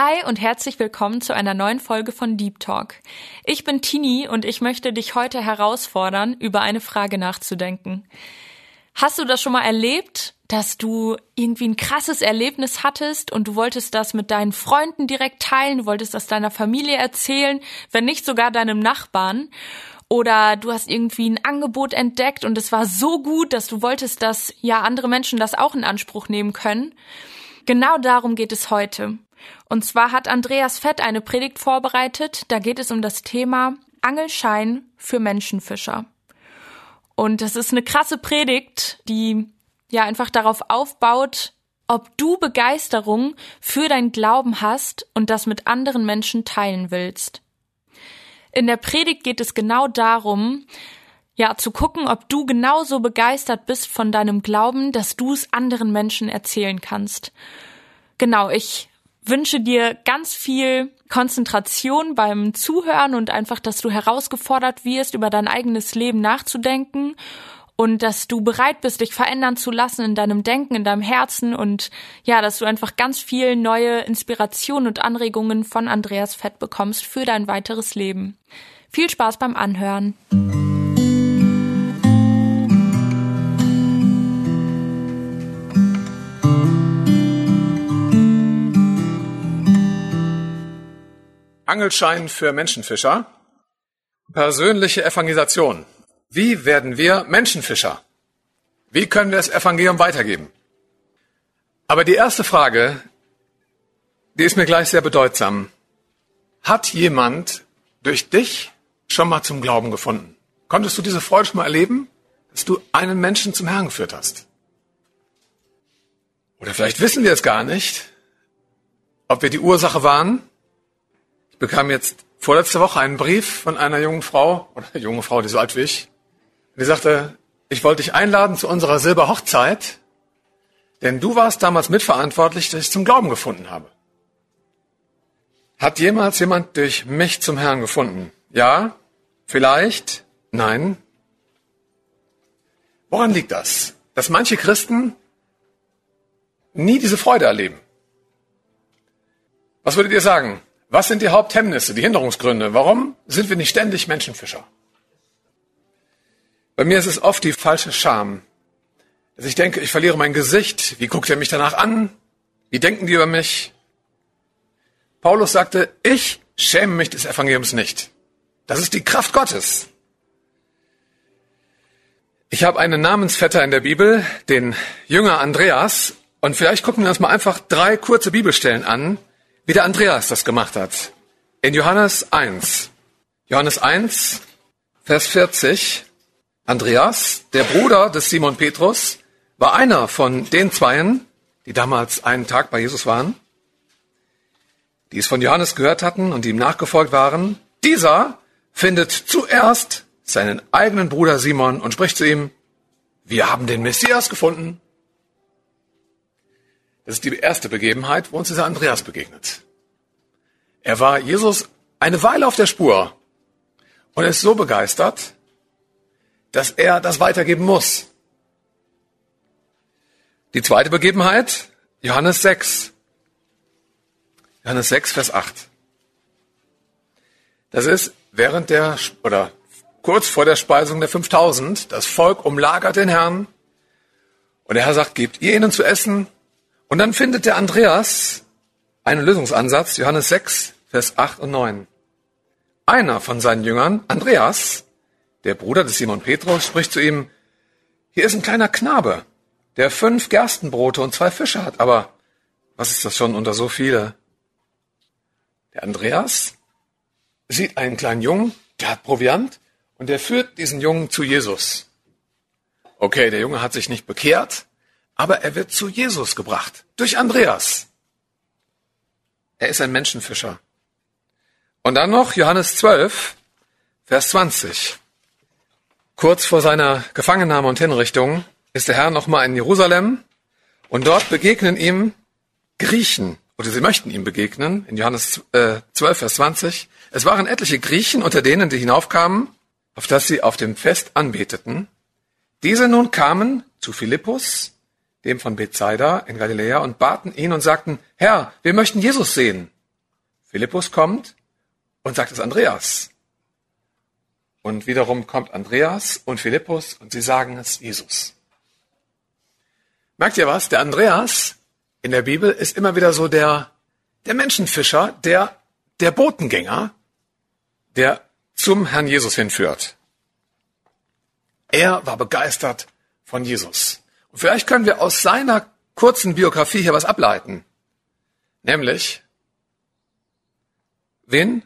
Hi und herzlich willkommen zu einer neuen Folge von Deep Talk. Ich bin Tini und ich möchte dich heute herausfordern, über eine Frage nachzudenken. Hast du das schon mal erlebt, dass du irgendwie ein krasses Erlebnis hattest und du wolltest das mit deinen Freunden direkt teilen, du wolltest das deiner Familie erzählen, wenn nicht sogar deinem Nachbarn? Oder du hast irgendwie ein Angebot entdeckt und es war so gut, dass du wolltest, dass ja andere Menschen das auch in Anspruch nehmen können. Genau darum geht es heute. Und zwar hat Andreas Fett eine Predigt vorbereitet. Da geht es um das Thema Angelschein für Menschenfischer. Und das ist eine krasse Predigt, die ja einfach darauf aufbaut, ob du Begeisterung für dein Glauben hast und das mit anderen Menschen teilen willst. In der Predigt geht es genau darum, ja, zu gucken, ob du genauso begeistert bist von deinem Glauben, dass du es anderen Menschen erzählen kannst. Genau, ich wünsche dir ganz viel Konzentration beim Zuhören und einfach, dass du herausgefordert wirst, über dein eigenes Leben nachzudenken und dass du bereit bist, dich verändern zu lassen in deinem Denken, in deinem Herzen und ja, dass du einfach ganz viel neue Inspiration und Anregungen von Andreas Fett bekommst für dein weiteres Leben. Viel Spaß beim Anhören. Angelschein für Menschenfischer. Persönliche Evangelisation. Wie werden wir Menschenfischer? Wie können wir das Evangelium weitergeben? Aber die erste Frage, die ist mir gleich sehr bedeutsam. Hat jemand durch dich schon mal zum Glauben gefunden? Konntest du diese Freude schon mal erleben, dass du einen Menschen zum Herrn geführt hast? Oder vielleicht wissen wir es gar nicht, ob wir die Ursache waren, bekam jetzt vorletzte Woche einen Brief von einer jungen Frau, oder junge Frau, die so alt wie ich, die sagte, ich wollte dich einladen zu unserer Silberhochzeit, denn du warst damals mitverantwortlich, dass ich zum Glauben gefunden habe. Hat jemals jemand durch mich zum Herrn gefunden? Ja? Vielleicht? Nein? Woran liegt das? Dass manche Christen nie diese Freude erleben. Was würdet ihr sagen? Was sind die Haupthemmnisse, die Hinderungsgründe? Warum sind wir nicht ständig Menschenfischer? Bei mir ist es oft die falsche Scham. Dass ich denke, ich verliere mein Gesicht. Wie guckt er mich danach an? Wie denken die über mich? Paulus sagte, ich schäme mich des Evangeliums nicht. Das ist die Kraft Gottes. Ich habe einen Namensvetter in der Bibel, den Jünger Andreas, und vielleicht gucken wir uns mal einfach drei kurze Bibelstellen an, wie der Andreas das gemacht hat. In Johannes 1. Johannes 1, Vers 40. Andreas, der Bruder des Simon Petrus, war einer von den Zweien, die damals einen Tag bei Jesus waren, die es von Johannes gehört hatten und ihm nachgefolgt waren. Dieser findet zuerst seinen eigenen Bruder Simon und spricht zu ihm, wir haben den Messias gefunden. Das ist die erste Begebenheit, wo uns dieser Andreas begegnet. Er war Jesus eine Weile auf der Spur und ist so begeistert, dass er das weitergeben muss. Die zweite Begebenheit, Johannes 6. Johannes 6, Vers 8. Das ist während der, oder kurz vor der Speisung der 5000, das Volk umlagert den Herrn und der Herr sagt, gebt ihr ihnen zu essen und dann findet der Andreas einen Lösungsansatz, Johannes 6, Vers 8 und 9. Einer von seinen Jüngern, Andreas, der Bruder des Simon Petrus, spricht zu ihm, hier ist ein kleiner Knabe, der fünf Gerstenbrote und zwei Fische hat, aber was ist das schon unter so viele? Der Andreas sieht einen kleinen Jungen, der hat Proviant und der führt diesen Jungen zu Jesus. Okay, der Junge hat sich nicht bekehrt, aber er wird zu Jesus gebracht. Durch Andreas. Er ist ein Menschenfischer. Und dann noch Johannes 12, Vers 20. Kurz vor seiner Gefangennahme und Hinrichtung ist der Herr nochmal in Jerusalem und dort begegnen ihm Griechen oder sie möchten ihm begegnen in Johannes äh, 12, Vers 20. Es waren etliche Griechen unter denen, die hinaufkamen, auf das sie auf dem Fest anbeteten. Diese nun kamen zu Philippus, dem von Bethsaida in Galiläa, und baten ihn und sagten, Herr, wir möchten Jesus sehen. Philippus kommt und sagt es Andreas. Und wiederum kommt Andreas und Philippus und sie sagen es Jesus. Merkt ihr was? Der Andreas in der Bibel ist immer wieder so der, der Menschenfischer, der, der Botengänger, der zum Herrn Jesus hinführt. Er war begeistert von Jesus. Vielleicht können wir aus seiner kurzen Biografie hier was ableiten. Nämlich, wen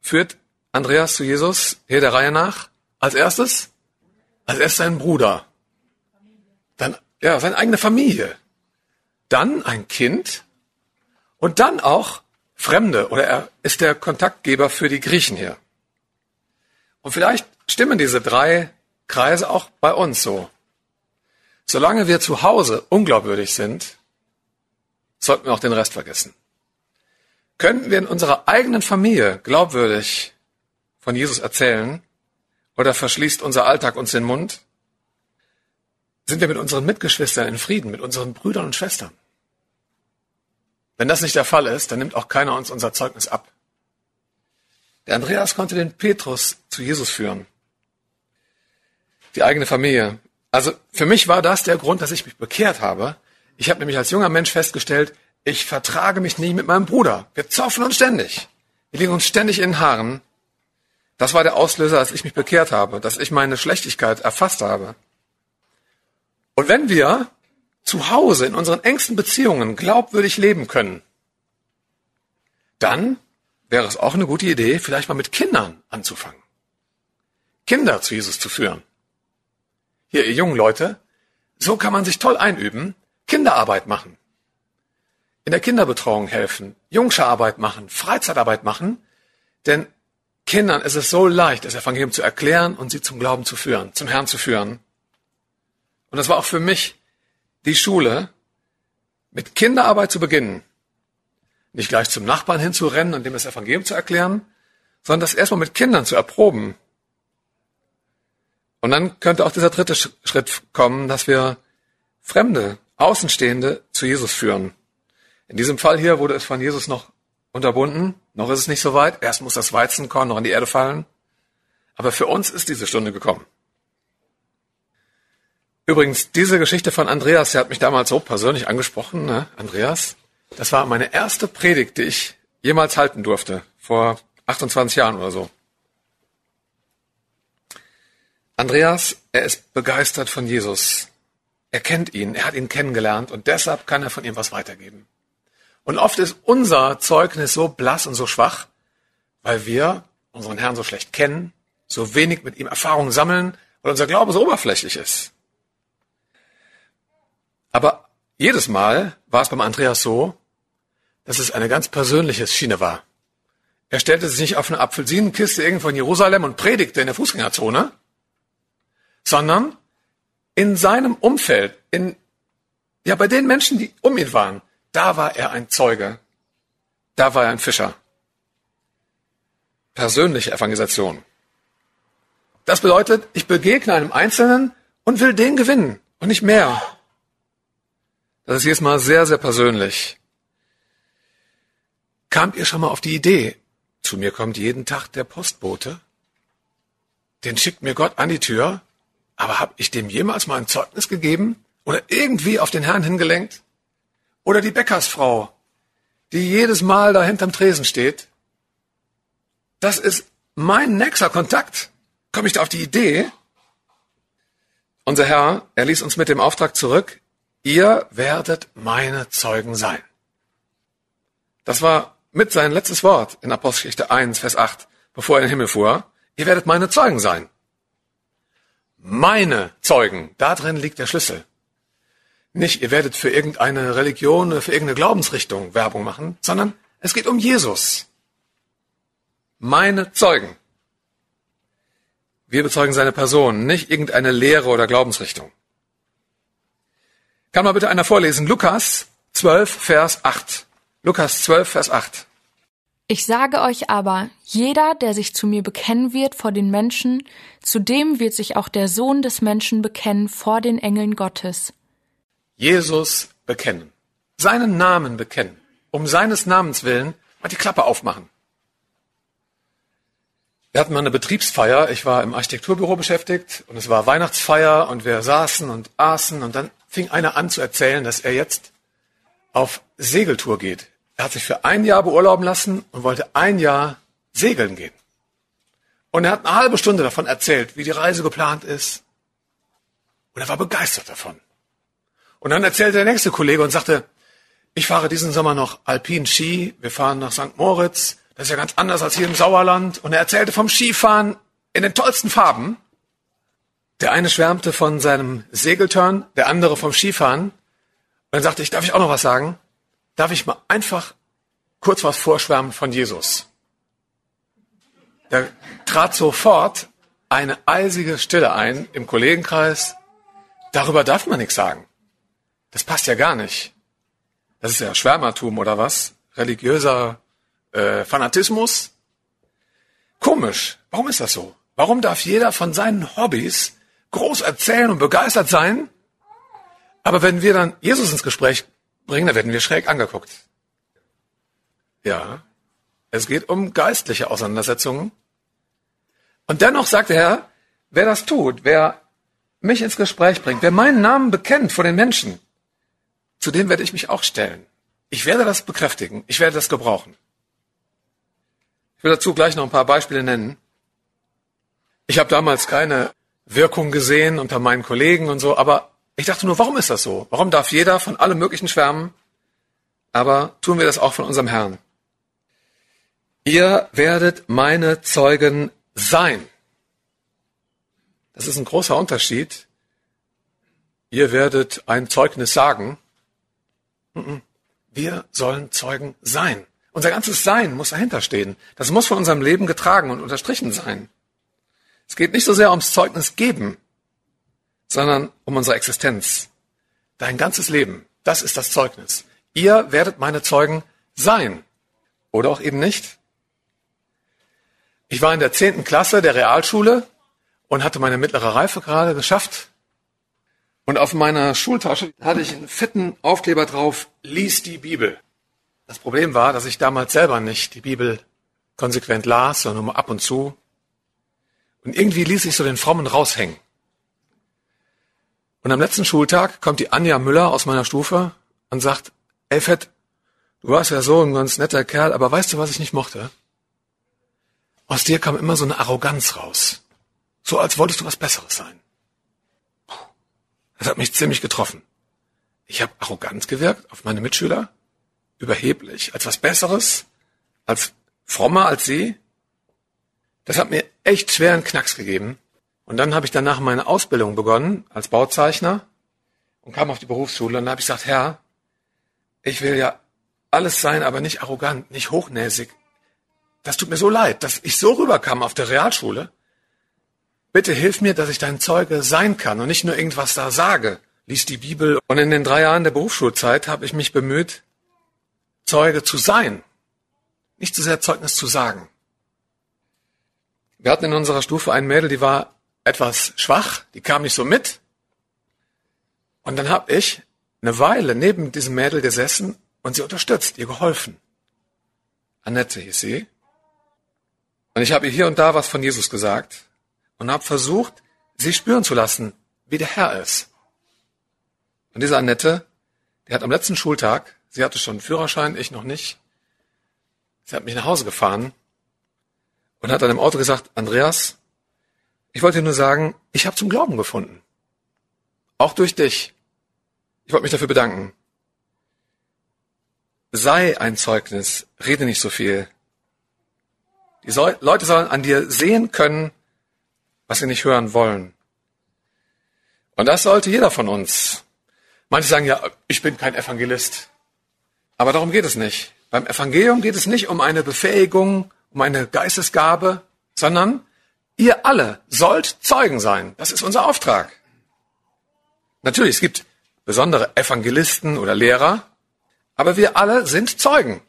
führt Andreas zu Jesus hier der Reihe nach? Als erstes? Als erstes sein Bruder. Dann, ja, seine eigene Familie. Dann ein Kind. Und dann auch Fremde. Oder er ist der Kontaktgeber für die Griechen hier. Und vielleicht stimmen diese drei Kreise auch bei uns so. Solange wir zu Hause unglaubwürdig sind, sollten wir auch den Rest vergessen. Könnten wir in unserer eigenen Familie glaubwürdig von Jesus erzählen oder verschließt unser Alltag uns den Mund? Sind wir mit unseren Mitgeschwistern in Frieden, mit unseren Brüdern und Schwestern? Wenn das nicht der Fall ist, dann nimmt auch keiner uns unser Zeugnis ab. Der Andreas konnte den Petrus zu Jesus führen die eigene Familie. Also für mich war das der Grund, dass ich mich bekehrt habe. Ich habe nämlich als junger Mensch festgestellt, ich vertrage mich nie mit meinem Bruder. Wir zoffen uns ständig. Wir liegen uns ständig in den Haaren. Das war der Auslöser, dass ich mich bekehrt habe, dass ich meine Schlechtigkeit erfasst habe. Und wenn wir zu Hause in unseren engsten Beziehungen glaubwürdig leben können, dann wäre es auch eine gute Idee, vielleicht mal mit Kindern anzufangen. Kinder zu Jesus zu führen hier ihr jungen Leute, so kann man sich toll einüben, Kinderarbeit machen, in der Kinderbetreuung helfen, Jungscherarbeit machen, Freizeitarbeit machen, denn Kindern ist es so leicht, das Evangelium zu erklären und sie zum Glauben zu führen, zum Herrn zu führen. Und das war auch für mich die Schule, mit Kinderarbeit zu beginnen. Nicht gleich zum Nachbarn hinzurennen und dem das Evangelium zu erklären, sondern das erstmal mit Kindern zu erproben, und dann könnte auch dieser dritte Schritt kommen, dass wir Fremde, Außenstehende zu Jesus führen. In diesem Fall hier wurde es von Jesus noch unterbunden. Noch ist es nicht so weit. Erst muss das Weizenkorn noch in die Erde fallen. Aber für uns ist diese Stunde gekommen. Übrigens, diese Geschichte von Andreas, der hat mich damals so persönlich angesprochen, ne? Andreas. Das war meine erste Predigt, die ich jemals halten durfte. Vor 28 Jahren oder so. Andreas, er ist begeistert von Jesus. Er kennt ihn, er hat ihn kennengelernt und deshalb kann er von ihm was weitergeben. Und oft ist unser Zeugnis so blass und so schwach, weil wir unseren Herrn so schlecht kennen, so wenig mit ihm Erfahrungen sammeln, weil unser Glaube so oberflächlich ist. Aber jedes Mal war es beim Andreas so, dass es eine ganz persönliche Schiene war. Er stellte sich nicht auf eine Apfelsinenkiste irgendwo in Jerusalem und predigte in der Fußgängerzone, sondern in seinem Umfeld, in, ja, bei den Menschen, die um ihn waren, da war er ein Zeuge. Da war er ein Fischer. Persönliche Evangelisation. Das bedeutet, ich begegne einem Einzelnen und will den gewinnen und nicht mehr. Das ist jedes Mal sehr, sehr persönlich. Kamt ihr schon mal auf die Idee, zu mir kommt jeden Tag der Postbote, den schickt mir Gott an die Tür aber habe ich dem jemals mal ein Zeugnis gegeben oder irgendwie auf den Herrn hingelenkt? Oder die Bäckersfrau, die jedes Mal da hinterm Tresen steht? Das ist mein nächster Kontakt. Komme ich da auf die Idee? Unser Herr, er ließ uns mit dem Auftrag zurück, ihr werdet meine Zeugen sein. Das war mit sein letztes Wort in Apostelgeschichte 1, Vers 8, bevor er in den Himmel fuhr. Ihr werdet meine Zeugen sein meine Zeugen. Da drin liegt der Schlüssel. Nicht, ihr werdet für irgendeine Religion für irgendeine Glaubensrichtung Werbung machen, sondern es geht um Jesus. Meine Zeugen. Wir bezeugen seine Person, nicht irgendeine Lehre oder Glaubensrichtung. Kann mal bitte einer vorlesen? Lukas 12, Vers 8. Lukas 12, Vers 8. Ich sage euch aber, jeder, der sich zu mir bekennen wird vor den Menschen, zu dem wird sich auch der Sohn des Menschen bekennen vor den Engeln Gottes. Jesus bekennen. Seinen Namen bekennen. Um seines Namens willen mal die Klappe aufmachen. Wir hatten mal eine Betriebsfeier. Ich war im Architekturbüro beschäftigt und es war Weihnachtsfeier und wir saßen und aßen und dann fing einer an zu erzählen, dass er jetzt auf Segeltour geht. Er hat sich für ein Jahr beurlauben lassen und wollte ein Jahr segeln gehen. Und er hat eine halbe Stunde davon erzählt, wie die Reise geplant ist. Und er war begeistert davon. Und dann erzählte der nächste Kollege und sagte, ich fahre diesen Sommer noch Alpin Ski, wir fahren nach St. Moritz, das ist ja ganz anders als hier im Sauerland. Und er erzählte vom Skifahren in den tollsten Farben. Der eine schwärmte von seinem Segelturn, der andere vom Skifahren. Und dann sagte ich, darf ich auch noch was sagen? Darf ich mal einfach kurz was vorschwärmen von Jesus? Da trat sofort eine eisige Stille ein im Kollegenkreis. Darüber darf man nichts sagen. Das passt ja gar nicht. Das ist ja Schwärmertum oder was? Religiöser äh, Fanatismus? Komisch. Warum ist das so? Warum darf jeder von seinen Hobbys groß erzählen und begeistert sein? Aber wenn wir dann Jesus ins Gespräch bringen, dann werden wir schräg angeguckt. Ja, es geht um geistliche Auseinandersetzungen. Und dennoch sagt der Herr, wer das tut, wer mich ins Gespräch bringt, wer meinen Namen bekennt vor den Menschen, zu dem werde ich mich auch stellen. Ich werde das bekräftigen, ich werde das gebrauchen. Ich will dazu gleich noch ein paar Beispiele nennen. Ich habe damals keine Wirkung gesehen unter meinen Kollegen und so, aber ich dachte nur, warum ist das so? Warum darf jeder von allem Möglichen schwärmen? Aber tun wir das auch von unserem Herrn. Ihr werdet meine Zeugen sein. Das ist ein großer Unterschied. Ihr werdet ein Zeugnis sagen. Wir sollen Zeugen sein. Unser ganzes Sein muss dahinter stehen. Das muss von unserem Leben getragen und unterstrichen sein. Es geht nicht so sehr ums Zeugnis geben, sondern um unsere Existenz. Dein ganzes Leben, das ist das Zeugnis. Ihr werdet meine Zeugen sein. Oder auch eben nicht. Ich war in der zehnten Klasse der Realschule und hatte meine mittlere Reife gerade geschafft. Und auf meiner Schultasche hatte ich einen fetten Aufkleber drauf, lies die Bibel. Das Problem war, dass ich damals selber nicht die Bibel konsequent las, sondern nur ab und zu. Und irgendwie ließ ich so den Frommen raushängen. Und am letzten Schultag kommt die Anja Müller aus meiner Stufe und sagt, ey Fett, du warst ja so ein ganz netter Kerl, aber weißt du, was ich nicht mochte? Aus dir kam immer so eine Arroganz raus. So als wolltest du was Besseres sein. Das hat mich ziemlich getroffen. Ich habe arrogant gewirkt auf meine Mitschüler überheblich, als was Besseres, als frommer als sie. Das hat mir echt schweren Knacks gegeben. Und dann habe ich danach meine Ausbildung begonnen als Bauzeichner und kam auf die Berufsschule und da habe ich gesagt, Herr, ich will ja alles sein, aber nicht arrogant, nicht hochnäsig. Das tut mir so leid, dass ich so rüberkam auf der Realschule. Bitte hilf mir, dass ich dein Zeuge sein kann und nicht nur irgendwas da sage. Lies die Bibel. Und in den drei Jahren der Berufsschulzeit habe ich mich bemüht, Zeuge zu sein, nicht zu sehr Zeugnis zu sagen. Wir hatten in unserer Stufe ein Mädel, die war etwas schwach, die kam nicht so mit. Und dann habe ich eine Weile neben diesem Mädel gesessen und sie unterstützt, ihr geholfen. Annette hieß sie. Und ich habe ihr hier und da was von Jesus gesagt und habe versucht, sie spüren zu lassen, wie der Herr ist. Und diese Annette, die hat am letzten Schultag Sie hatte schon einen Führerschein, ich noch nicht. Sie hat mich nach Hause gefahren und hat dann im Auto gesagt, Andreas, ich wollte nur sagen, ich habe zum Glauben gefunden. Auch durch dich. Ich wollte mich dafür bedanken. Sei ein Zeugnis, rede nicht so viel. Die Leute sollen an dir sehen können, was sie nicht hören wollen. Und das sollte jeder von uns. Manche sagen ja, ich bin kein Evangelist. Aber darum geht es nicht. Beim Evangelium geht es nicht um eine Befähigung, um eine Geistesgabe, sondern Ihr alle sollt Zeugen sein. Das ist unser Auftrag. Natürlich, es gibt besondere Evangelisten oder Lehrer, aber wir alle sind Zeugen.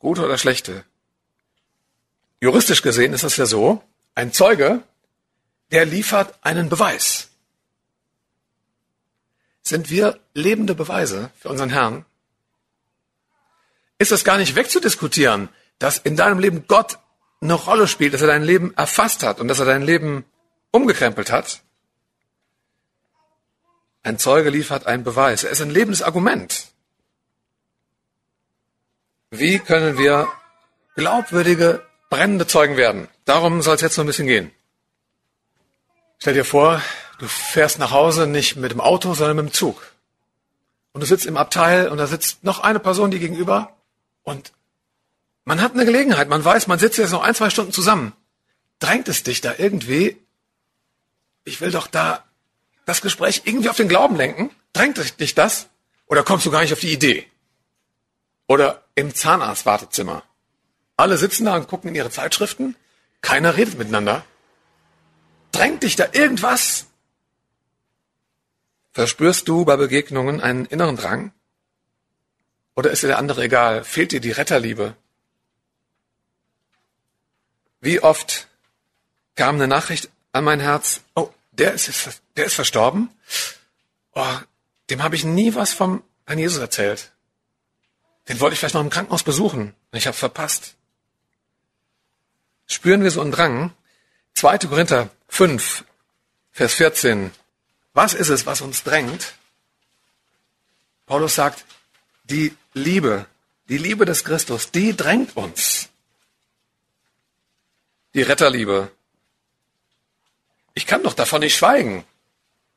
Gute oder schlechte. Juristisch gesehen ist es ja so, ein Zeuge, der liefert einen Beweis. Sind wir lebende Beweise für unseren Herrn? Ist es gar nicht wegzudiskutieren, dass in deinem Leben Gott eine Rolle spielt, dass er dein Leben erfasst hat und dass er dein Leben umgekrempelt hat? Ein Zeuge liefert einen Beweis. Er ist ein lebendes Argument. Wie können wir glaubwürdige, brennende Zeugen werden? Darum soll es jetzt noch ein bisschen gehen. Stell dir vor, du fährst nach Hause nicht mit dem Auto, sondern mit dem Zug. Und du sitzt im Abteil und da sitzt noch eine Person, die gegenüber und man hat eine Gelegenheit, man weiß, man sitzt jetzt noch ein, zwei Stunden zusammen. Drängt es dich da irgendwie? Ich will doch da das Gespräch irgendwie auf den Glauben lenken. Drängt dich das? Oder kommst du gar nicht auf die Idee? Oder im Zahnarztwartezimmer. Alle sitzen da und gucken in ihre Zeitschriften. Keiner redet miteinander. Drängt dich da irgendwas? Verspürst du bei Begegnungen einen inneren Drang? Oder ist dir der andere egal? Fehlt dir die Retterliebe? Wie oft kam eine Nachricht an mein Herz, oh, der ist, der ist verstorben? Oh, dem habe ich nie was vom Herrn Jesus erzählt. Den wollte ich vielleicht noch im Krankenhaus besuchen. Und ich habe verpasst. Spüren wir so einen Drang? 2. Korinther 5, Vers 14. Was ist es, was uns drängt? Paulus sagt, die Liebe, die Liebe des Christus, die drängt uns. Die Retterliebe. Ich kann doch davon nicht schweigen.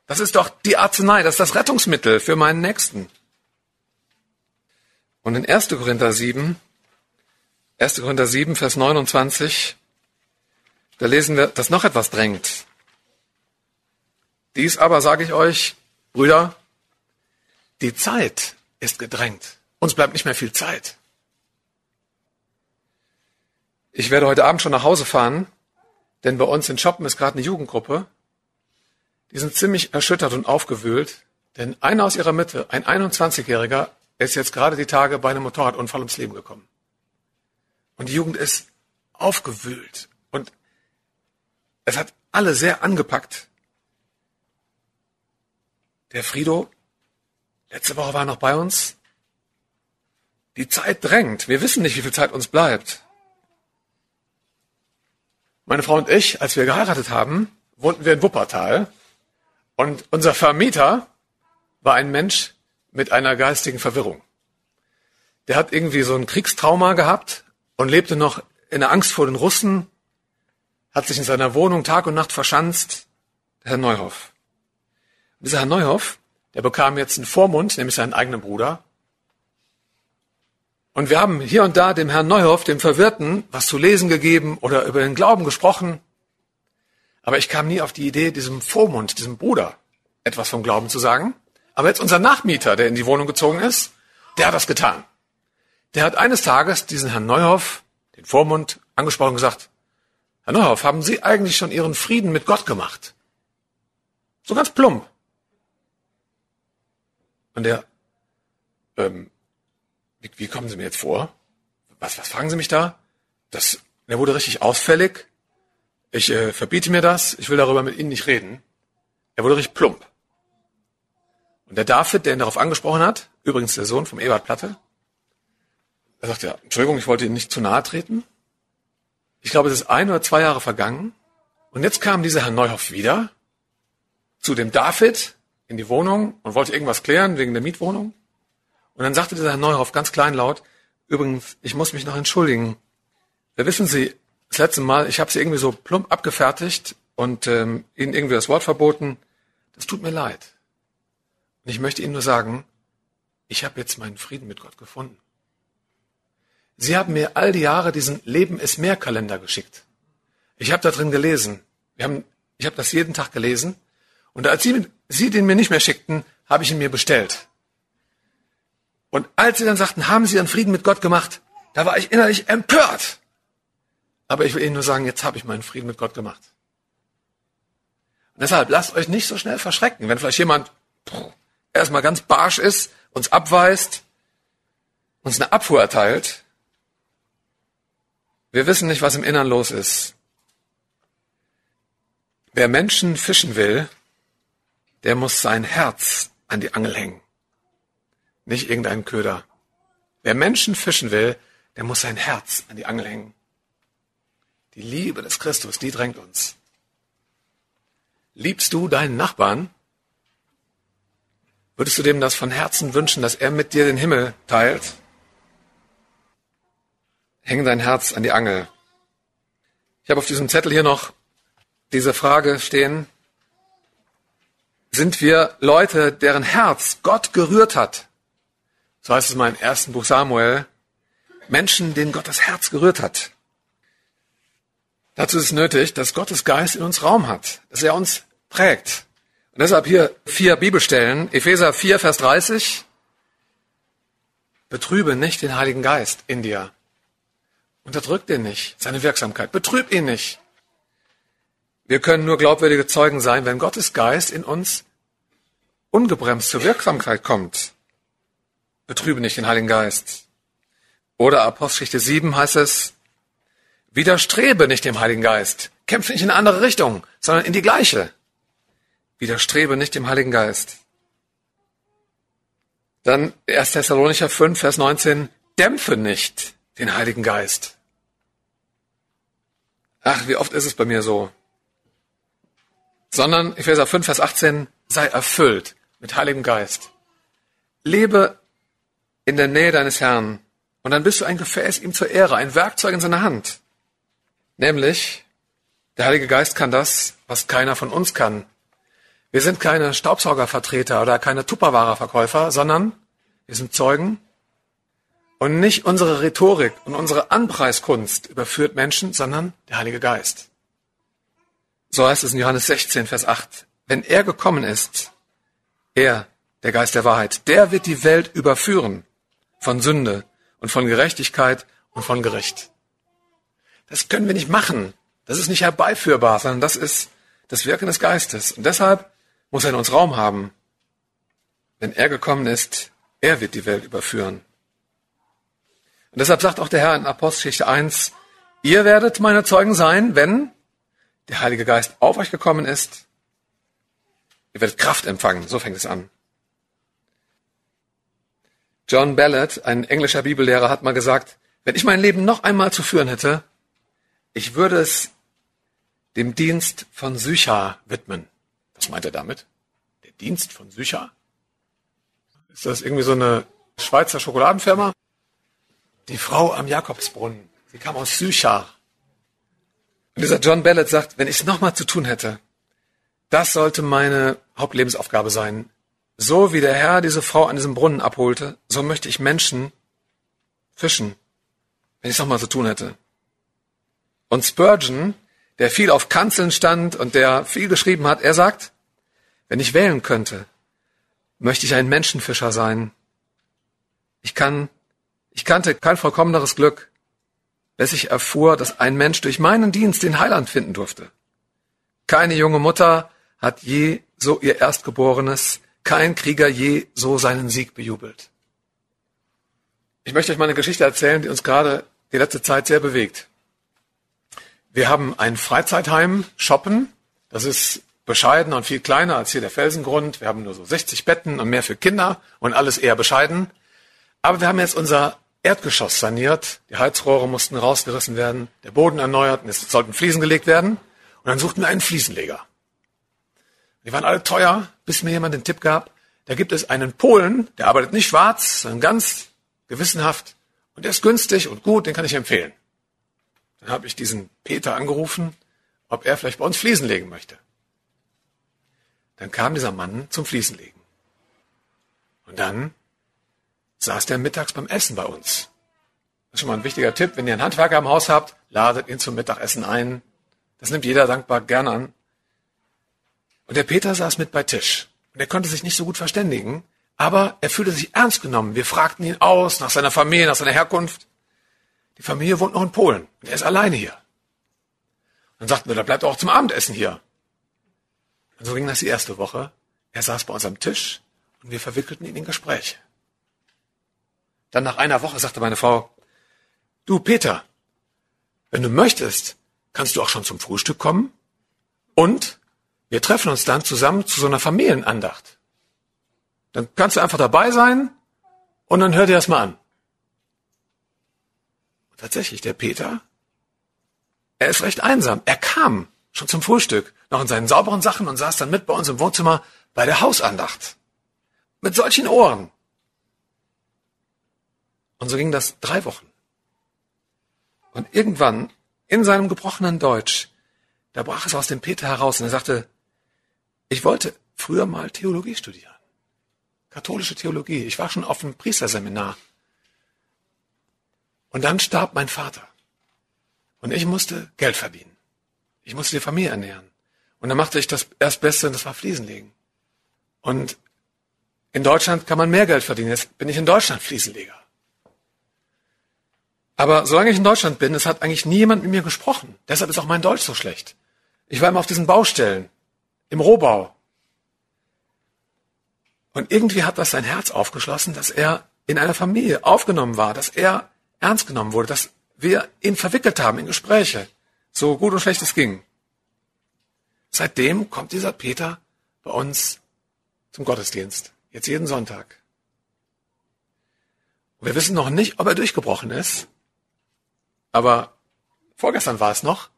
Das ist doch die Arznei, das ist das Rettungsmittel für meinen Nächsten. Und in 1. Korinther 7, 1. Korinther 7, Vers 29, da lesen wir, dass noch etwas drängt. Dies aber sage ich euch, Brüder, die Zeit ist gedrängt. Uns bleibt nicht mehr viel Zeit. Ich werde heute Abend schon nach Hause fahren, denn bei uns in Shoppen ist gerade eine Jugendgruppe. Die sind ziemlich erschüttert und aufgewühlt, denn einer aus ihrer Mitte, ein 21-Jähriger, ist jetzt gerade die Tage bei einem Motorradunfall ums Leben gekommen. Und die Jugend ist aufgewühlt und es hat alle sehr angepackt. Der Frido, letzte Woche war noch bei uns. Die Zeit drängt. Wir wissen nicht, wie viel Zeit uns bleibt. Meine Frau und ich, als wir geheiratet haben, wohnten wir in Wuppertal. Und unser Vermieter war ein Mensch mit einer geistigen Verwirrung. Der hat irgendwie so ein Kriegstrauma gehabt und lebte noch in der Angst vor den Russen, hat sich in seiner Wohnung Tag und Nacht verschanzt, Herr Neuhoff. Dieser Herr Neuhoff, der bekam jetzt einen Vormund, nämlich seinen eigenen Bruder. Und wir haben hier und da dem Herrn Neuhoff, dem Verwirrten, was zu lesen gegeben oder über den Glauben gesprochen. Aber ich kam nie auf die Idee, diesem Vormund, diesem Bruder, etwas vom Glauben zu sagen. Aber jetzt unser Nachmieter, der in die Wohnung gezogen ist, der hat das getan. Der hat eines Tages diesen Herrn Neuhoff, den Vormund, angesprochen und gesagt, Herr Neuhoff, haben Sie eigentlich schon Ihren Frieden mit Gott gemacht? So ganz plump. Und der, ähm, wie, wie kommen Sie mir jetzt vor? Was, was fragen Sie mich da? Das, der wurde richtig ausfällig. Ich äh, verbiete mir das. Ich will darüber mit Ihnen nicht reden. Er wurde richtig plump. Und der David, der ihn darauf angesprochen hat, übrigens der Sohn vom Ebert Platte, er sagt ja, Entschuldigung, ich wollte Ihnen nicht zu nahe treten. Ich glaube, es ist ein oder zwei Jahre vergangen. Und jetzt kam dieser Herr Neuhoff wieder zu dem David in die Wohnung und wollte irgendwas klären wegen der Mietwohnung. Und dann sagte dieser Herr Neuhoff ganz kleinlaut, übrigens, ich muss mich noch entschuldigen. Da wissen Sie, das letzte Mal, ich habe Sie irgendwie so plump abgefertigt und ähm, Ihnen irgendwie das Wort verboten. Das tut mir leid. Und ich möchte Ihnen nur sagen, ich habe jetzt meinen Frieden mit Gott gefunden. Sie haben mir all die Jahre diesen Leben ist mehr Kalender geschickt. Ich habe da drin gelesen. Wir haben, ich habe das jeden Tag gelesen. Und als Sie, Sie den mir nicht mehr schickten, habe ich ihn mir bestellt. Und als Sie dann sagten, haben Sie Ihren Frieden mit Gott gemacht, da war ich innerlich empört. Aber ich will Ihnen nur sagen, jetzt habe ich meinen Frieden mit Gott gemacht. Und deshalb lasst euch nicht so schnell verschrecken, wenn vielleicht jemand erstmal ganz barsch ist, uns abweist, uns eine Abfuhr erteilt. Wir wissen nicht, was im Innern los ist. Wer Menschen fischen will, der muss sein Herz an die Angel hängen, nicht irgendeinen Köder. Wer Menschen fischen will, der muss sein Herz an die Angel hängen. Die Liebe des Christus, die drängt uns. Liebst du deinen Nachbarn? Würdest du dem das von Herzen wünschen, dass er mit dir den Himmel teilt? Häng dein Herz an die Angel. Ich habe auf diesem Zettel hier noch diese Frage stehen. Sind wir Leute, deren Herz Gott gerührt hat? So heißt es in meinem ersten Buch Samuel. Menschen, denen Gott das Herz gerührt hat. Dazu ist es nötig, dass Gottes Geist in uns Raum hat, dass er uns prägt. Und deshalb hier vier Bibelstellen. Epheser 4, Vers 30. Betrübe nicht den Heiligen Geist in dir. Unterdrück den nicht, seine Wirksamkeit. Betrüb ihn nicht. Wir können nur glaubwürdige Zeugen sein, wenn Gottes Geist in uns ungebremst zur Wirksamkeit kommt. Betrübe nicht den Heiligen Geist. Oder Apostelgeschichte 7 heißt es, widerstrebe nicht dem Heiligen Geist. Kämpfe nicht in eine andere Richtung, sondern in die gleiche. Widerstrebe nicht dem Heiligen Geist. Dann 1. Thessalonicher 5, Vers 19, dämpfe nicht den Heiligen Geist. Ach, wie oft ist es bei mir so? Sondern, Epheser 5, Vers 18, sei erfüllt mit Heiligem Geist. Lebe in der Nähe deines Herrn. Und dann bist du ein Gefäß ihm zur Ehre, ein Werkzeug in seiner Hand. Nämlich, der Heilige Geist kann das, was keiner von uns kann. Wir sind keine Staubsaugervertreter oder keine Tupperware-Verkäufer, sondern wir sind Zeugen. Und nicht unsere Rhetorik und unsere Anpreiskunst überführt Menschen, sondern der Heilige Geist. So heißt es in Johannes 16, Vers 8. Wenn er gekommen ist, er, der Geist der Wahrheit, der wird die Welt überführen von Sünde und von Gerechtigkeit und von Gericht. Das können wir nicht machen. Das ist nicht herbeiführbar, sondern das ist das Wirken des Geistes. Und deshalb muss er in uns Raum haben. Wenn er gekommen ist, er wird die Welt überführen. Und deshalb sagt auch der Herr in Apostelgeschichte 1, ihr werdet meine Zeugen sein, wenn der Heilige Geist auf euch gekommen ist. Ihr werdet Kraft empfangen. So fängt es an. John Ballard, ein englischer Bibellehrer, hat mal gesagt, wenn ich mein Leben noch einmal zu führen hätte, ich würde es dem Dienst von Sycha widmen. Was meint er damit? Der Dienst von Sycha? Ist das irgendwie so eine Schweizer Schokoladenfirma? Die Frau am Jakobsbrunnen. Sie kam aus Sycha. Und dieser John Ballard sagt, wenn ich es nochmal zu tun hätte, das sollte meine Hauptlebensaufgabe sein. So wie der Herr diese Frau an diesem Brunnen abholte, so möchte ich Menschen fischen, wenn ich es nochmal zu tun hätte. Und Spurgeon, der viel auf Kanzeln stand und der viel geschrieben hat, er sagt, wenn ich wählen könnte, möchte ich ein Menschenfischer sein. Ich kann, ich kannte kein vollkommeneres Glück, bis ich erfuhr, dass ein Mensch durch meinen Dienst den Heiland finden durfte. Keine junge Mutter hat je so ihr Erstgeborenes, kein Krieger je so seinen Sieg bejubelt. Ich möchte euch mal eine Geschichte erzählen, die uns gerade die letzte Zeit sehr bewegt. Wir haben ein Freizeitheim, Shoppen. Das ist bescheiden und viel kleiner als hier der Felsengrund. Wir haben nur so 60 Betten und mehr für Kinder und alles eher bescheiden. Aber wir haben jetzt unser Erdgeschoss saniert. Die Heizrohre mussten rausgerissen werden, der Boden erneuert und es sollten Fliesen gelegt werden. Und dann suchten wir einen Fliesenleger. Die waren alle teuer, bis mir jemand den Tipp gab, da gibt es einen Polen, der arbeitet nicht schwarz, sondern ganz gewissenhaft und der ist günstig und gut, den kann ich empfehlen. Dann habe ich diesen Peter angerufen, ob er vielleicht bei uns Fliesen legen möchte. Dann kam dieser Mann zum Fliesenlegen. Und dann saß der mittags beim Essen bei uns. Das ist schon mal ein wichtiger Tipp. Wenn ihr einen Handwerker im Haus habt, ladet ihn zum Mittagessen ein. Das nimmt jeder dankbar gern an. Und der Peter saß mit bei Tisch. Und er konnte sich nicht so gut verständigen, aber er fühlte sich ernst genommen. Wir fragten ihn aus nach seiner Familie, nach seiner Herkunft. Die Familie wohnt noch in Polen und er ist alleine hier. Dann sagten wir, da bleibt er auch zum Abendessen hier. Und so ging das die erste Woche. Er saß bei uns am Tisch und wir verwickelten ihn in Gespräche. Dann nach einer Woche sagte meine Frau, du Peter, wenn du möchtest, kannst du auch schon zum Frühstück kommen und wir treffen uns dann zusammen zu so einer Familienandacht. Dann kannst du einfach dabei sein und dann hör dir das mal an. Und tatsächlich, der Peter, er ist recht einsam. Er kam schon zum Frühstück, noch in seinen sauberen Sachen und saß dann mit bei uns im Wohnzimmer bei der Hausandacht. Mit solchen Ohren. Und so ging das drei Wochen. Und irgendwann, in seinem gebrochenen Deutsch, da brach es aus dem Peter heraus und er sagte, ich wollte früher mal Theologie studieren. Katholische Theologie. Ich war schon auf einem Priesterseminar. Und dann starb mein Vater. Und ich musste Geld verdienen. Ich musste die Familie ernähren. Und dann machte ich das Erstbeste und das war Fliesenlegen. Und in Deutschland kann man mehr Geld verdienen. Jetzt bin ich in Deutschland Fliesenleger. Aber solange ich in Deutschland bin, es hat eigentlich nie jemand mit mir gesprochen. Deshalb ist auch mein Deutsch so schlecht. Ich war immer auf diesen Baustellen, im Rohbau. Und irgendwie hat das sein Herz aufgeschlossen, dass er in einer Familie aufgenommen war, dass er ernst genommen wurde, dass wir ihn verwickelt haben in Gespräche, so gut und schlecht es ging. Seitdem kommt dieser Peter bei uns zum Gottesdienst, jetzt jeden Sonntag. Wir wissen noch nicht, ob er durchgebrochen ist, aber vorgestern war es noch.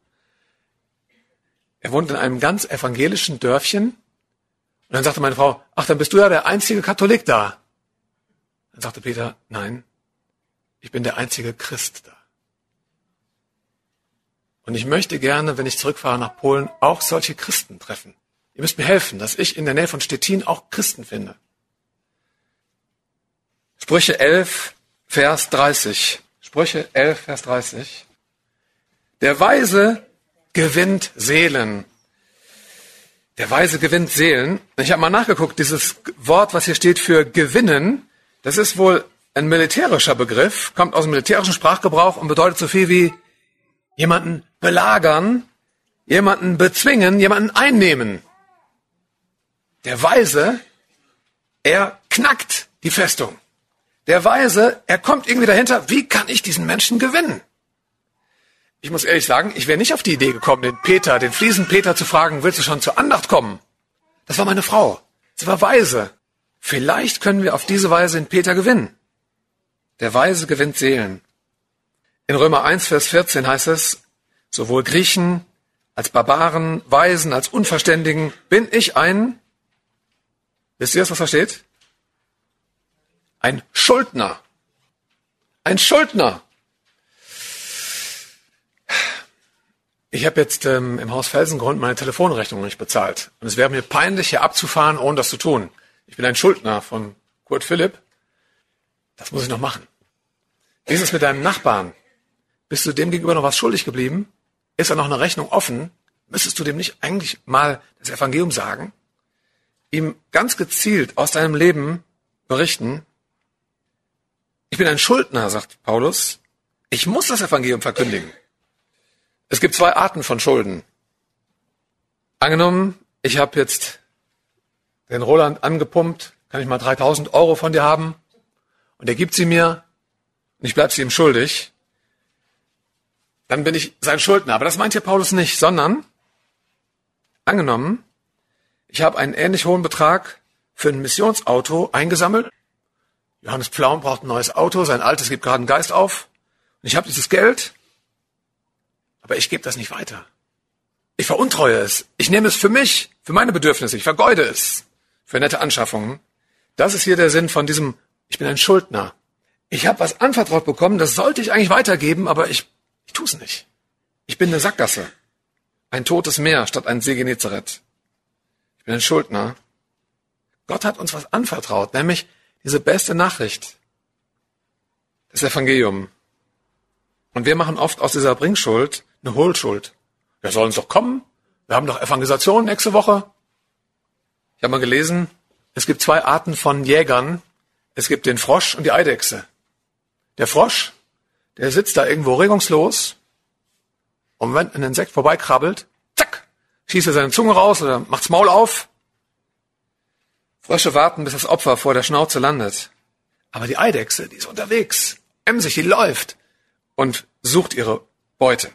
Er wohnt in einem ganz evangelischen Dörfchen. Und dann sagte meine Frau, ach, dann bist du ja der einzige Katholik da. Dann sagte Peter, nein, ich bin der einzige Christ da. Und ich möchte gerne, wenn ich zurückfahre nach Polen, auch solche Christen treffen. Ihr müsst mir helfen, dass ich in der Nähe von Stettin auch Christen finde. Sprüche 11, Vers 30. Sprüche 11, Vers 30. Der Weise gewinnt Seelen. Der Weise gewinnt Seelen. Ich habe mal nachgeguckt, dieses Wort, was hier steht für gewinnen, das ist wohl ein militärischer Begriff, kommt aus dem militärischen Sprachgebrauch und bedeutet so viel wie jemanden belagern, jemanden bezwingen, jemanden einnehmen. Der Weise, er knackt die Festung. Der Weise, er kommt irgendwie dahinter, wie kann ich diesen Menschen gewinnen? Ich muss ehrlich sagen, ich wäre nicht auf die Idee gekommen, den Peter, den Fliesenpeter zu fragen, willst du schon zur Andacht kommen? Das war meine Frau. Sie war weise. Vielleicht können wir auf diese Weise den Peter gewinnen. Der Weise gewinnt Seelen. In Römer 1, Vers 14 heißt es, sowohl Griechen als Barbaren, Weisen als Unverständigen bin ich ein, wisst ihr, was da steht? Ein Schuldner. Ein Schuldner. Ich habe jetzt ähm, im Haus Felsengrund meine Telefonrechnung nicht bezahlt. Und es wäre mir peinlich, hier abzufahren, ohne das zu tun. Ich bin ein Schuldner von Kurt Philipp. Das muss ich noch machen. Wie ist es mit deinem Nachbarn? Bist du dem gegenüber noch was schuldig geblieben? Ist da noch eine Rechnung offen? Müsstest du dem nicht eigentlich mal das Evangelium sagen? Ihm ganz gezielt aus deinem Leben berichten, ich bin ein Schuldner, sagt Paulus. Ich muss das Evangelium verkündigen. Es gibt zwei Arten von Schulden. Angenommen, ich habe jetzt den Roland angepumpt, kann ich mal 3000 Euro von dir haben und er gibt sie mir und ich bleibe sie ihm schuldig, dann bin ich sein Schuldner. Aber das meint hier Paulus nicht, sondern angenommen, ich habe einen ähnlich hohen Betrag für ein Missionsauto eingesammelt Johannes Pflaum braucht ein neues Auto, sein altes gibt gerade einen Geist auf. Und ich habe dieses Geld, aber ich gebe das nicht weiter. Ich veruntreue es. Ich nehme es für mich, für meine Bedürfnisse. Ich vergeude es für nette Anschaffungen. Das ist hier der Sinn von diesem, ich bin ein Schuldner. Ich habe was anvertraut bekommen, das sollte ich eigentlich weitergeben, aber ich, ich tue es nicht. Ich bin eine Sackgasse. Ein totes Meer statt ein See Genezareth. Ich bin ein Schuldner. Gott hat uns was anvertraut, nämlich diese beste Nachricht, das Evangelium. Und wir machen oft aus dieser Bringschuld eine Hohlschuld. Wir sollen es doch kommen. Wir haben doch Evangelisation nächste Woche. Ich habe mal gelesen, es gibt zwei Arten von Jägern. Es gibt den Frosch und die Eidechse. Der Frosch, der sitzt da irgendwo regungslos Und wenn ein Insekt vorbeikrabbelt, zack, schießt er seine Zunge raus oder macht's Maul auf. Frösche warten, bis das Opfer vor der Schnauze landet. Aber die Eidechse, die ist unterwegs, emsig, die läuft und sucht ihre Beute.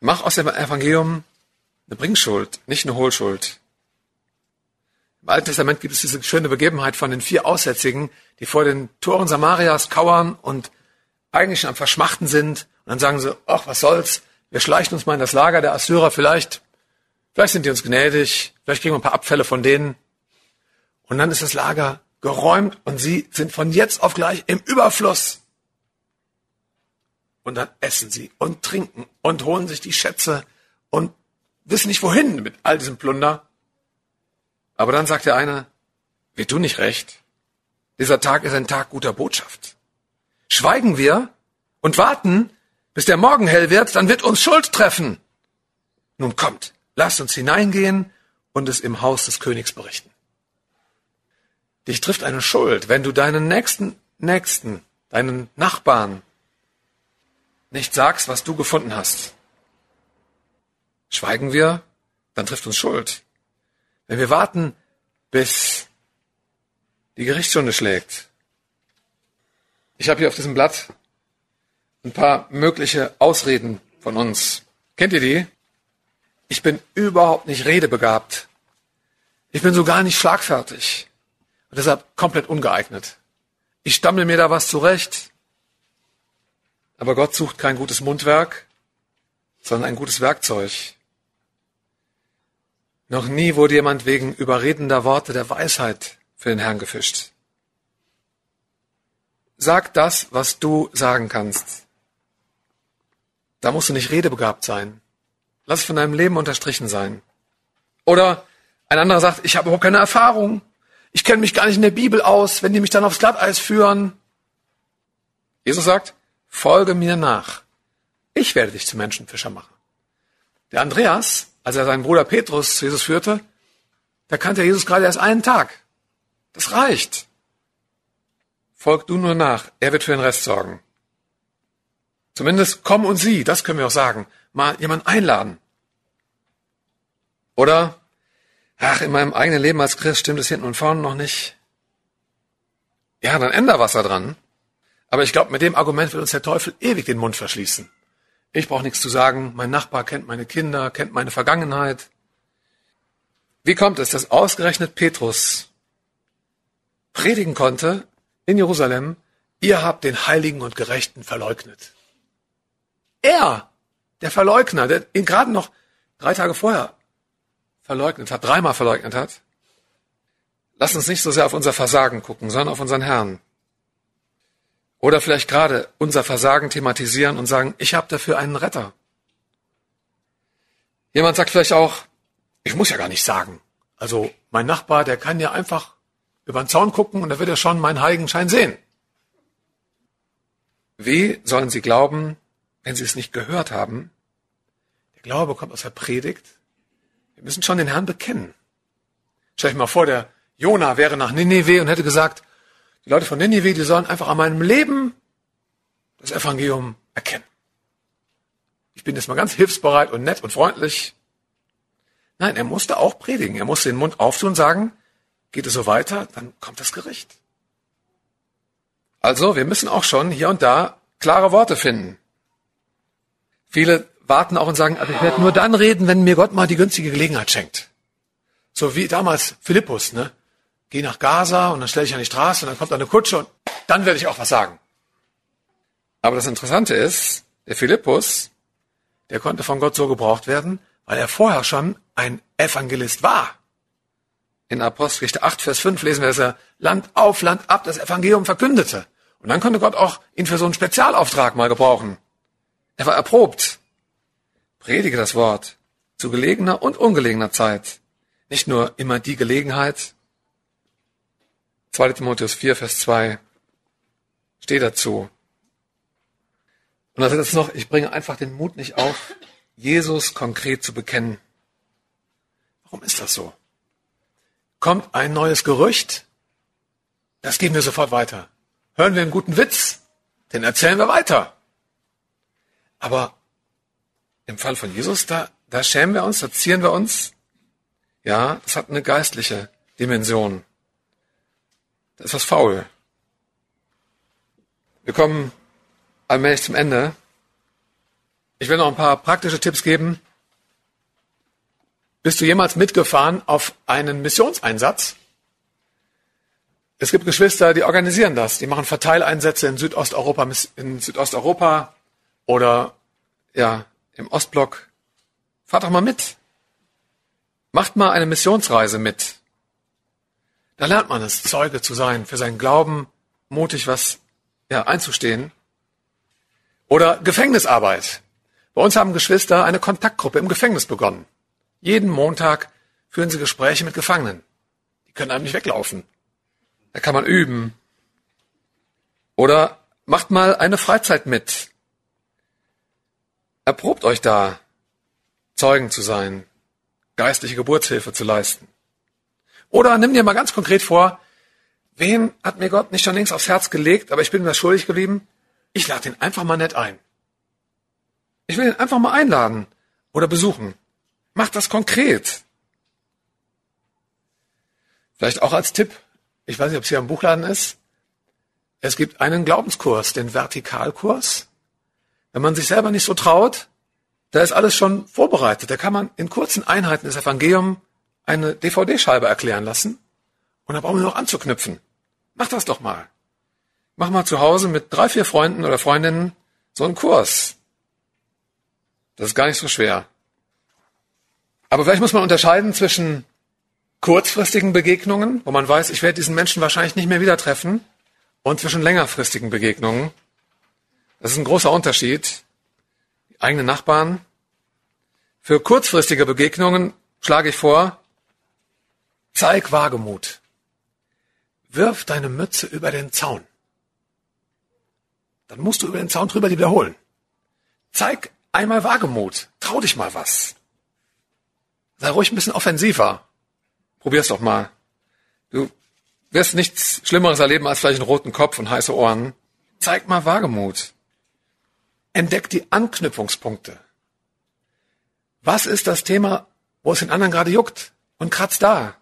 Mach aus dem Evangelium eine Bringschuld, nicht eine Hohlschuld. Im Alten Testament gibt es diese schöne Begebenheit von den vier Aussätzigen, die vor den Toren Samarias kauern und eigentlich schon am Verschmachten sind. Und dann sagen sie, ach, was soll's, wir schleichen uns mal in das Lager der Assyrer, vielleicht, vielleicht sind die uns gnädig, vielleicht kriegen wir ein paar Abfälle von denen. Und dann ist das Lager geräumt und sie sind von jetzt auf gleich im Überfluss. Und dann essen sie und trinken und holen sich die Schätze und wissen nicht wohin mit all diesem Plunder. Aber dann sagt der eine, wir tun nicht recht. Dieser Tag ist ein Tag guter Botschaft. Schweigen wir und warten, bis der Morgen hell wird, dann wird uns Schuld treffen. Nun kommt, lasst uns hineingehen und es im Haus des Königs berichten. Dich trifft eine Schuld, wenn du deinen nächsten Nächsten, deinen Nachbarn nicht sagst, was du gefunden hast. Schweigen wir, dann trifft uns Schuld. Wenn wir warten, bis die Gerichtsstunde schlägt. Ich habe hier auf diesem Blatt ein paar mögliche Ausreden von uns. Kennt ihr die? Ich bin überhaupt nicht redebegabt. Ich bin so gar nicht schlagfertig. Und deshalb komplett ungeeignet. Ich stammel mir da was zurecht. Aber Gott sucht kein gutes Mundwerk, sondern ein gutes Werkzeug. Noch nie wurde jemand wegen überredender Worte der Weisheit für den Herrn gefischt. Sag das, was du sagen kannst. Da musst du nicht redebegabt sein. Lass es von deinem Leben unterstrichen sein. Oder ein anderer sagt, ich habe überhaupt keine Erfahrung. Ich kenne mich gar nicht in der Bibel aus, wenn die mich dann aufs Glatteis führen. Jesus sagt, folge mir nach. Ich werde dich zum Menschenfischer machen. Der Andreas, als er seinen Bruder Petrus zu Jesus führte, da kannte Jesus gerade erst einen Tag. Das reicht. Folg du nur nach, er wird für den Rest sorgen. Zumindest komm und sieh, das können wir auch sagen. Mal jemanden einladen. Oder, ach, in meinem eigenen Leben als Christ stimmt es hinten und vorne noch nicht. Ja, dann änder was da dran. Aber ich glaube, mit dem Argument will uns der Teufel ewig den Mund verschließen. Ich brauche nichts zu sagen. Mein Nachbar kennt meine Kinder, kennt meine Vergangenheit. Wie kommt es, dass ausgerechnet Petrus predigen konnte in Jerusalem, ihr habt den Heiligen und Gerechten verleugnet. Er, der Verleugner, der ihn gerade noch drei Tage vorher verleugnet hat, dreimal verleugnet hat. Lass uns nicht so sehr auf unser Versagen gucken, sondern auf unseren Herrn. Oder vielleicht gerade unser Versagen thematisieren und sagen, ich habe dafür einen Retter. Jemand sagt vielleicht auch, ich muss ja gar nicht sagen. Also mein Nachbar, der kann ja einfach über den Zaun gucken und da wird er schon meinen Heiligenschein sehen. Wie sollen sie glauben, wenn sie es nicht gehört haben? Der Glaube kommt aus der Predigt. Wir müssen schon den Herrn bekennen. Stell euch mal vor, der Jona wäre nach Nineveh und hätte gesagt, die Leute von Ninive, die sollen einfach an meinem Leben das Evangelium erkennen. Ich bin jetzt mal ganz hilfsbereit und nett und freundlich. Nein, er musste auch predigen. Er musste den Mund auftun und sagen, geht es so weiter, dann kommt das Gericht. Also, wir müssen auch schon hier und da klare Worte finden. Viele warten auch und sagen, aber ich werde nur dann reden, wenn mir Gott mal die günstige Gelegenheit schenkt. So wie damals Philippus, ne? Geh nach Gaza und dann stelle ich an die Straße und dann kommt eine Kutsche und dann werde ich auch was sagen. Aber das Interessante ist, der Philippus, der konnte von Gott so gebraucht werden, weil er vorher schon ein Evangelist war. In Apostelgeschichte 8, Vers 5 lesen wir, dass er Land auf, Land ab das Evangelium verkündete. Und dann konnte Gott auch ihn für so einen Spezialauftrag mal gebrauchen. Er war erprobt. Predige das Wort zu gelegener und ungelegener Zeit. Nicht nur immer die Gelegenheit, 2 Timotheus 4, Vers 2 steht dazu. Und da ist noch, ich bringe einfach den Mut nicht auf, Jesus konkret zu bekennen. Warum ist das so? Kommt ein neues Gerücht? Das geben wir sofort weiter. Hören wir einen guten Witz? Den erzählen wir weiter. Aber im Fall von Jesus, da, da schämen wir uns, da zieren wir uns. Ja, das hat eine geistliche Dimension. Da ist was faul. Wir kommen allmählich zum Ende. Ich will noch ein paar praktische Tipps geben. Bist du jemals mitgefahren auf einen Missionseinsatz? Es gibt Geschwister, die organisieren das. Die machen Verteileinsätze in Südosteuropa, in Südosteuropa oder ja, im Ostblock. Fahrt doch mal mit. Macht mal eine Missionsreise mit. Da lernt man es, Zeuge zu sein, für seinen Glauben mutig was ja, einzustehen. Oder Gefängnisarbeit. Bei uns haben Geschwister eine Kontaktgruppe im Gefängnis begonnen. Jeden Montag führen sie Gespräche mit Gefangenen. Die können einem nicht weglaufen. Da kann man üben. Oder macht mal eine Freizeit mit. Erprobt euch da, Zeugen zu sein, geistliche Geburtshilfe zu leisten. Oder nimm dir mal ganz konkret vor, wen hat mir Gott nicht schon längst aufs Herz gelegt, aber ich bin mir schuldig geblieben? Ich lade ihn einfach mal nett ein. Ich will ihn einfach mal einladen oder besuchen. Mach das konkret. Vielleicht auch als Tipp, ich weiß nicht, ob es hier am Buchladen ist. Es gibt einen Glaubenskurs, den Vertikalkurs. Wenn man sich selber nicht so traut, da ist alles schon vorbereitet. Da kann man in kurzen Einheiten das Evangelium eine DVD-Scheibe erklären lassen und dann brauchen wir noch anzuknüpfen. Mach das doch mal. Mach mal zu Hause mit drei, vier Freunden oder Freundinnen so einen Kurs. Das ist gar nicht so schwer. Aber vielleicht muss man unterscheiden zwischen kurzfristigen Begegnungen, wo man weiß, ich werde diesen Menschen wahrscheinlich nicht mehr wieder treffen, und zwischen längerfristigen Begegnungen. Das ist ein großer Unterschied. Die eigenen Nachbarn. Für kurzfristige Begegnungen schlage ich vor, zeig Wagemut. Wirf deine Mütze über den Zaun. Dann musst du über den Zaun drüber die wiederholen. Zeig einmal Wagemut. Trau dich mal was. Sei ruhig ein bisschen offensiver. Probier's doch mal. Du wirst nichts Schlimmeres erleben als vielleicht einen roten Kopf und heiße Ohren. Zeig mal Wagemut. Entdeck die Anknüpfungspunkte. Was ist das Thema, wo es den anderen gerade juckt? Und kratzt da.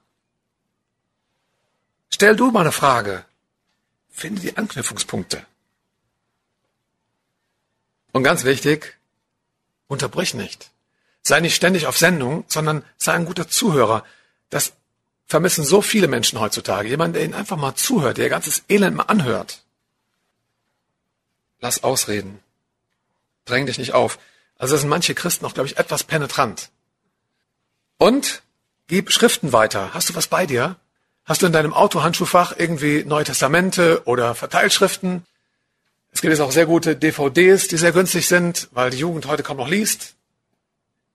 Stell du mal eine Frage. Finde die Anknüpfungspunkte. Und ganz wichtig, unterbrich nicht. Sei nicht ständig auf Sendung, sondern sei ein guter Zuhörer. Das vermissen so viele Menschen heutzutage. Jemand, der ihnen einfach mal zuhört, der ihr ganzes Elend mal anhört. Lass ausreden. Dräng dich nicht auf. Also sind manche Christen auch, glaube ich, etwas penetrant. Und gib Schriften weiter. Hast du was bei dir? Hast du in deinem Autohandschuhfach irgendwie Neue Testamente oder Verteilschriften? Es gibt jetzt auch sehr gute DVDs, die sehr günstig sind, weil die Jugend heute kaum noch liest.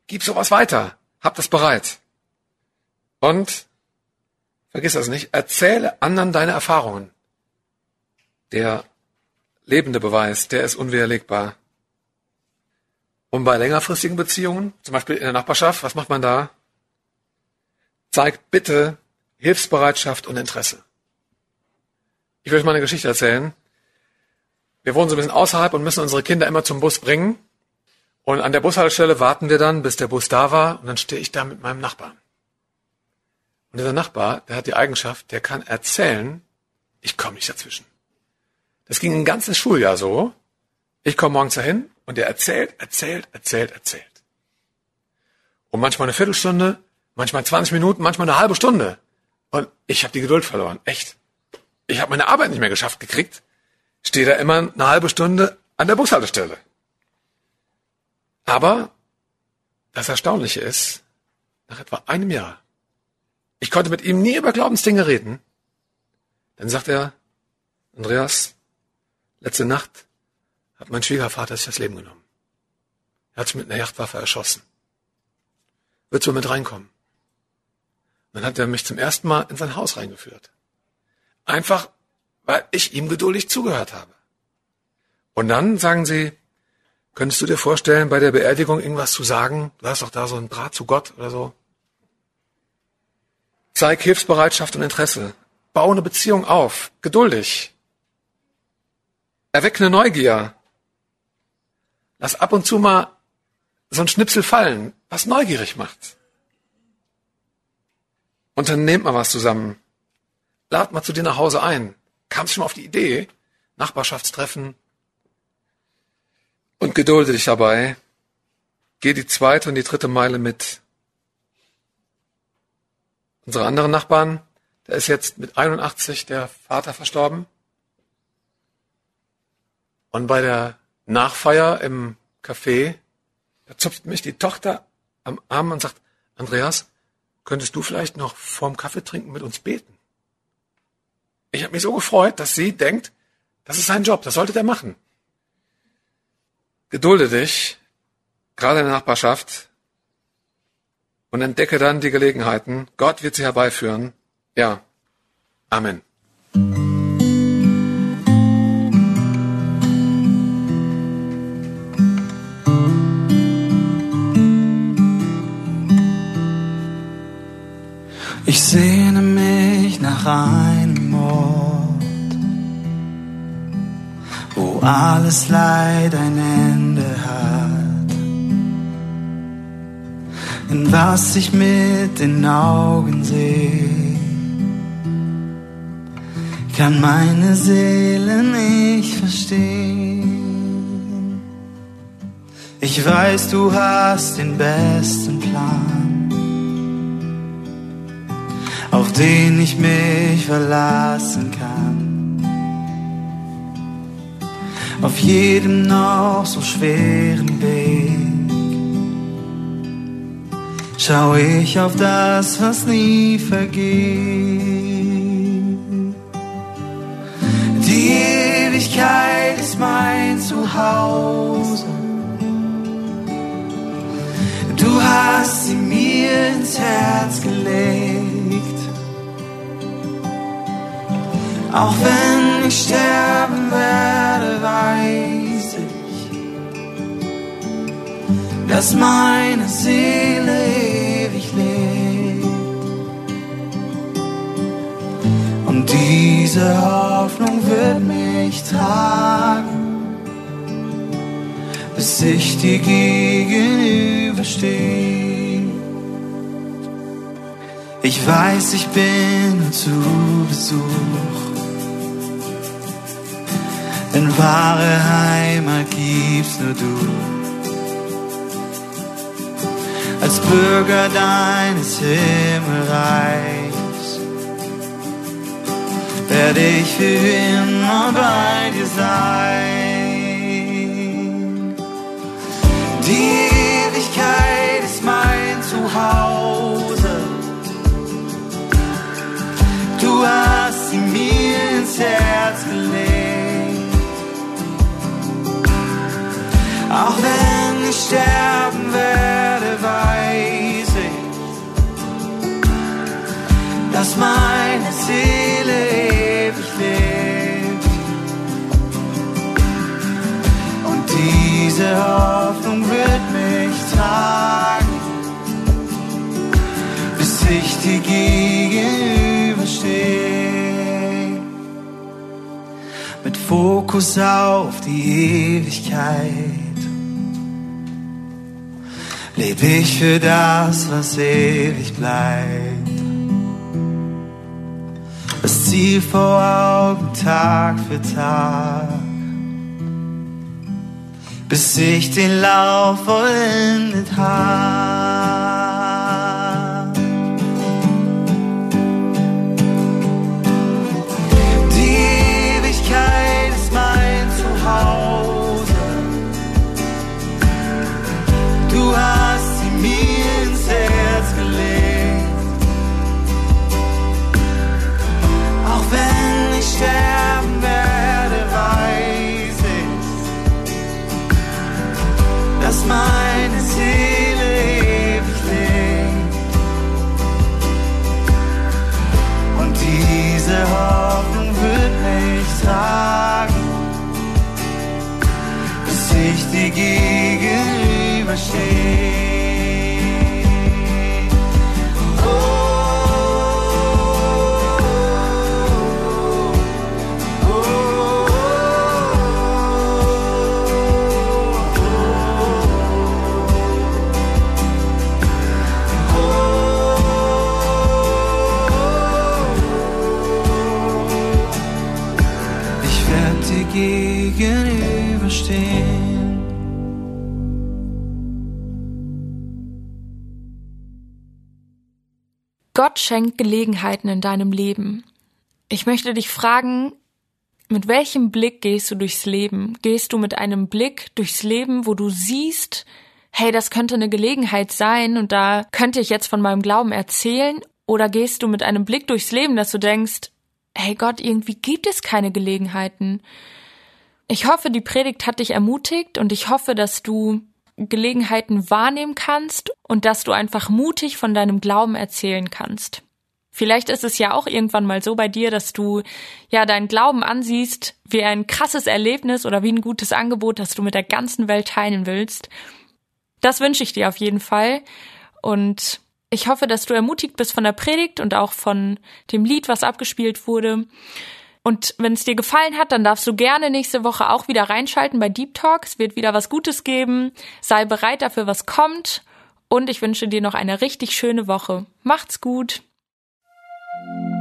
Gib sowas weiter. Hab das bereit. Und vergiss das nicht, erzähle anderen deine Erfahrungen. Der lebende Beweis, der ist unwiderlegbar. Und bei längerfristigen Beziehungen, zum Beispiel in der Nachbarschaft, was macht man da? Zeigt bitte Hilfsbereitschaft und Interesse. Ich will euch mal eine Geschichte erzählen. Wir wohnen so ein bisschen außerhalb und müssen unsere Kinder immer zum Bus bringen. Und an der Bushaltestelle warten wir dann, bis der Bus da war. Und dann stehe ich da mit meinem Nachbarn. Und dieser Nachbar, der hat die Eigenschaft, der kann erzählen, ich komme nicht dazwischen. Das ging ein ganzes Schuljahr so. Ich komme morgens dahin und der erzählt, erzählt, erzählt, erzählt. Und manchmal eine Viertelstunde, manchmal 20 Minuten, manchmal eine halbe Stunde. Und ich habe die Geduld verloren, echt. Ich habe meine Arbeit nicht mehr geschafft gekriegt. Stehe da immer eine halbe Stunde an der Bushaltestelle. Aber das Erstaunliche ist, nach etwa einem Jahr, ich konnte mit ihm nie über Glaubensdinge reden. Dann sagt er, Andreas, letzte Nacht hat mein Schwiegervater sich das Leben genommen. Er hat sich mit einer Yachtwaffe erschossen. Willst du mit reinkommen? Dann hat er mich zum ersten Mal in sein Haus reingeführt. Einfach, weil ich ihm geduldig zugehört habe. Und dann sagen sie, könntest du dir vorstellen, bei der Beerdigung irgendwas zu sagen? Du hast doch da so ein Draht zu Gott oder so. Zeig Hilfsbereitschaft und Interesse. Bau eine Beziehung auf. Geduldig. Erweck eine Neugier. Lass ab und zu mal so ein Schnipsel fallen, was neugierig macht. Unternehmt mal was zusammen. Lad mal zu dir nach Hause ein. Kam schon mal auf die Idee? Nachbarschaftstreffen. Und gedulde dich dabei. Geh die zweite und die dritte Meile mit. Unsere anderen Nachbarn, da ist jetzt mit 81 der Vater verstorben. Und bei der Nachfeier im Café, da zupft mich die Tochter am Arm und sagt, Andreas, könntest du vielleicht noch vorm Kaffee trinken mit uns beten? Ich habe mich so gefreut, dass sie denkt, das ist sein Job, das sollte der machen. Gedulde dich, gerade in der Nachbarschaft, und entdecke dann die Gelegenheiten. Gott wird sie herbeiführen. Ja. Amen. Nach einem Ort, wo alles Leid ein Ende hat, in was ich mit den Augen sehe, kann meine Seele nicht verstehen. Ich weiß, du hast den besten Plan den ich mich verlassen kann. Auf jedem noch so schweren Weg schau ich auf das, was nie vergeht. Die Ewigkeit ist mein Zuhause. Du hast sie mir ins Herz gelegt. Auch wenn ich sterben werde, weiß ich, dass meine Seele ewig lebt. Und diese Hoffnung wird mich tragen, bis ich dir gegenüberstehe. Ich weiß, ich bin zu Besuch denn wahre Heimat gibst nur du. Als Bürger deines Himmelreichs werde ich für immer bei dir sein. Sterben werde, weiß ich, dass meine Seele ewig lebt. Und diese Hoffnung wird mich tragen, bis ich dir gegenüberstehe. Mit Fokus auf die Ewigkeit leb ich für das, was ewig bleibt. Das Ziel vor Augen Tag für Tag, bis ich den Lauf vollendet hab. Die Ewigkeit ist mein Zuhause. Du hast Gelegenheiten in deinem Leben. Ich möchte dich fragen, mit welchem Blick gehst du durchs Leben? Gehst du mit einem Blick durchs Leben, wo du siehst, hey, das könnte eine Gelegenheit sein und da könnte ich jetzt von meinem Glauben erzählen? Oder gehst du mit einem Blick durchs Leben, dass du denkst, hey Gott, irgendwie gibt es keine Gelegenheiten? Ich hoffe, die Predigt hat dich ermutigt und ich hoffe, dass du Gelegenheiten wahrnehmen kannst und dass du einfach mutig von deinem Glauben erzählen kannst. Vielleicht ist es ja auch irgendwann mal so bei dir, dass du ja deinen Glauben ansiehst wie ein krasses Erlebnis oder wie ein gutes Angebot, das du mit der ganzen Welt teilen willst. Das wünsche ich dir auf jeden Fall und ich hoffe, dass du ermutigt bist von der Predigt und auch von dem Lied, was abgespielt wurde. Und wenn es dir gefallen hat, dann darfst du gerne nächste Woche auch wieder reinschalten bei Deep Talk. Es wird wieder was Gutes geben. Sei bereit dafür, was kommt. Und ich wünsche dir noch eine richtig schöne Woche. Macht's gut. Música